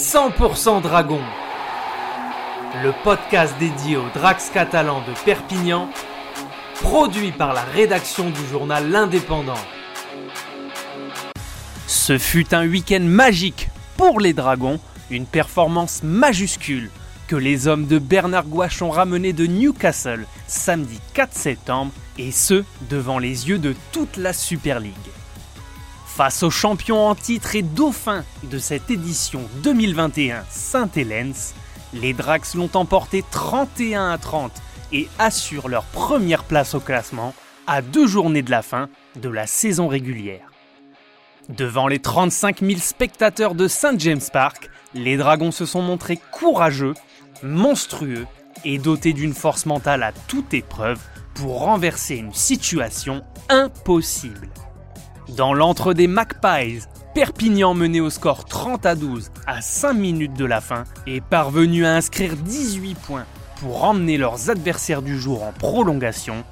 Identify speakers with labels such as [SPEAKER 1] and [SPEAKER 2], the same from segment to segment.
[SPEAKER 1] 100% Dragon, le podcast dédié aux Drax catalans de Perpignan, produit par la rédaction du journal L'Indépendant. Ce fut un week-end magique pour les Dragons, une performance majuscule que les hommes de Bernard Gouache ont ramené de Newcastle samedi 4 septembre, et ce, devant les yeux de toute la Super League. Face aux champions en titre et dauphins de cette édition 2021 Saint-Hélène, les Drax l'ont emporté 31 à 30 et assurent leur première place au classement à deux journées de la fin de la saison régulière. Devant les 35 000 spectateurs de St. James Park, les Dragons se sont montrés courageux, monstrueux et dotés d'une force mentale à toute épreuve pour renverser une situation impossible. Dans l'entre des Magpies, Perpignan menait au score 30 à 12 à 5 minutes de la fin est parvenu à inscrire 18 points pour emmener leurs adversaires du jour en prolongation.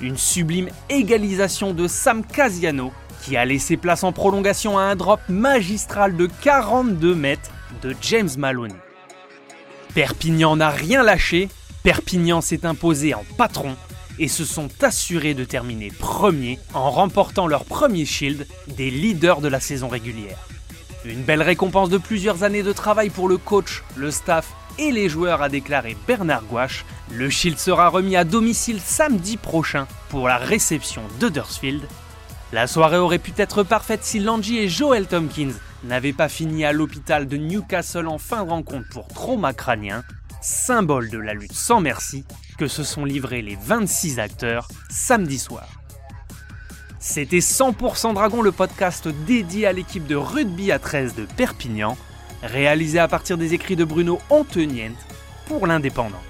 [SPEAKER 1] Une sublime égalisation de Sam Casiano qui a laissé place en prolongation à un drop magistral de 42 mètres de James Maloney. Perpignan n'a rien lâché, Perpignan s'est imposé en patron et se sont assurés de terminer premier en remportant leur premier shield des leaders de la saison régulière. Une belle récompense de plusieurs années de travail pour le coach, le staff et les joueurs, a déclaré Bernard Gouache. Le shield sera remis à domicile samedi prochain pour la réception d'Huddersfield. La soirée aurait pu être parfaite si Langy et Joel Tompkins n'avaient pas fini à l'hôpital de Newcastle en fin de rencontre pour trauma crânien, symbole de la lutte sans merci que se sont livrés les 26 acteurs samedi soir. C'était 100% Dragon, le podcast dédié à l'équipe de rugby à 13 de Perpignan, réalisé à partir des écrits de Bruno Antoniente pour l'Indépendant.